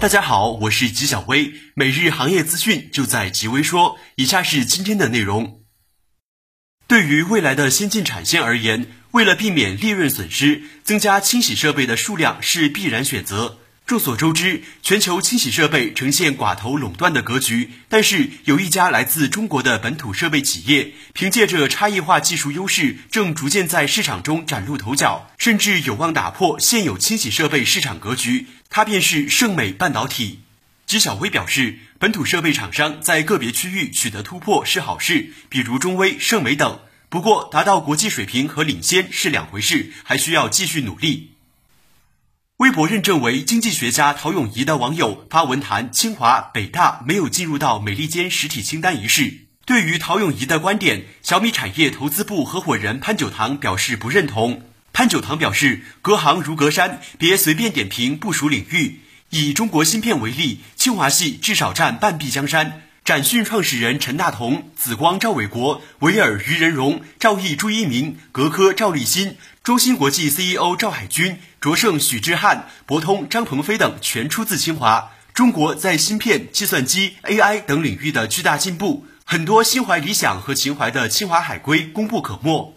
大家好，我是吉小薇，每日行业资讯就在吉微说。以下是今天的内容。对于未来的先进产线而言，为了避免利润损失，增加清洗设备的数量是必然选择。众所周知，全球清洗设备呈现寡头垄断的格局。但是，有一家来自中国的本土设备企业，凭借着差异化技术优势，正逐渐在市场中崭露头角，甚至有望打破现有清洗设备市场格局。它便是盛美半导体。纪晓薇表示，本土设备厂商在个别区域取得突破是好事，比如中微、盛美等。不过，达到国际水平和领先是两回事，还需要继续努力。微博认证为经济学家陶永仪的网友发文谈清华、北大没有进入到美利坚实体清单一事。对于陶永仪的观点，小米产业投资部合伙人潘九堂表示不认同。潘九堂表示，隔行如隔山，别随便点评部署领域。以中国芯片为例，清华系至少占半壁江山。展讯创始人陈大同、紫光赵伟国、维尔于仁荣、赵毅朱一鸣、格科赵立新、中芯国际 CEO 赵海军、卓胜许志汉、博通张鹏飞等全出自清华。中国在芯片、计算机、AI 等领域的巨大进步，很多心怀理想和情怀的清华海归功不可没。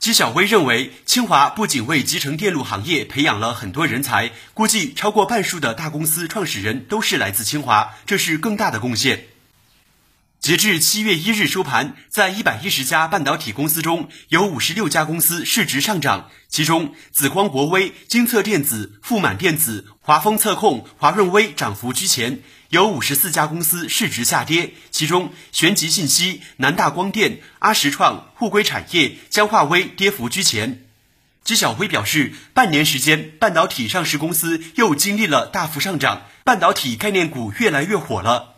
纪晓薇认为，清华不仅为集成电路行业培养了很多人才，估计超过半数的大公司创始人都是来自清华，这是更大的贡献。截至七月一日收盘，在一百一十家半导体公司中，有五十六家公司市值上涨，其中紫光国微、金测电子、富满电子、华丰测控、华润微涨幅居前；有五十四家公司市值下跌，其中玄极信息、南大光电、阿实创、沪硅产业、江化微跌幅居前。纪晓辉表示，半年时间，半导体上市公司又经历了大幅上涨，半导体概念股越来越火了。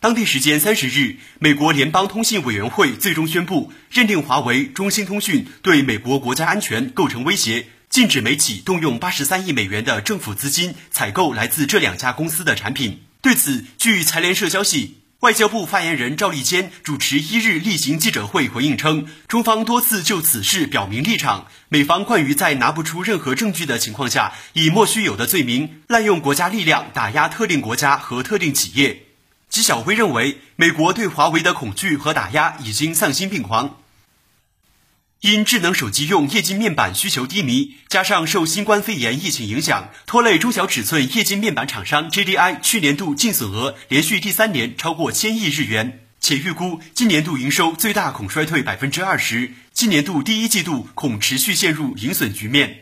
当地时间三十日，美国联邦通信委员会最终宣布，认定华为、中兴通讯对美国国家安全构成威胁，禁止美企动用八十三亿美元的政府资金采购来自这两家公司的产品。对此，据财联社消息，外交部发言人赵立坚主持一日例行记者会回应称，中方多次就此事表明立场，美方惯于在拿不出任何证据的情况下，以莫须有的罪名滥用国家力量打压特定国家和特定企业。纪晓辉认为，美国对华为的恐惧和打压已经丧心病狂。因智能手机用液晶面板需求低迷，加上受新冠肺炎疫情影响，拖累中小尺寸液晶面板厂商 JDI 去年度净损额连续第三年超过千亿日元，且预估今年度营收最大恐衰退百分之二十，今年度第一季度恐持续陷入盈损局面。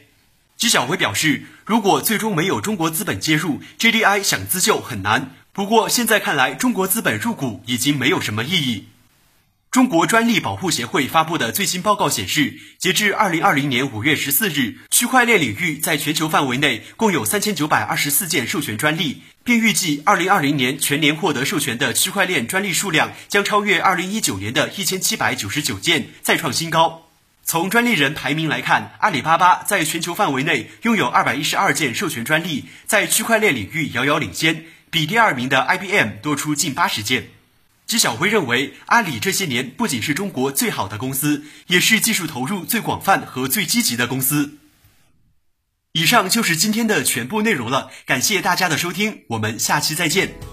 纪晓辉表示，如果最终没有中国资本介入，JDI 想自救很难。不过现在看来，中国资本入股已经没有什么意义。中国专利保护协会发布的最新报告显示，截至二零二零年五月十四日，区块链领域在全球范围内共有三千九百二十四件授权专利，并预计二零二零年全年获得授权的区块链专利数量将超越二零一九年的一千七百九十九件，再创新高。从专利人排名来看，阿里巴巴在全球范围内拥有二百一十二件授权专利，在区块链领域遥遥领先。比第二名的 IBM 多出近八十件。徐小辉认为，阿里这些年不仅是中国最好的公司，也是技术投入最广泛和最积极的公司。以上就是今天的全部内容了，感谢大家的收听，我们下期再见。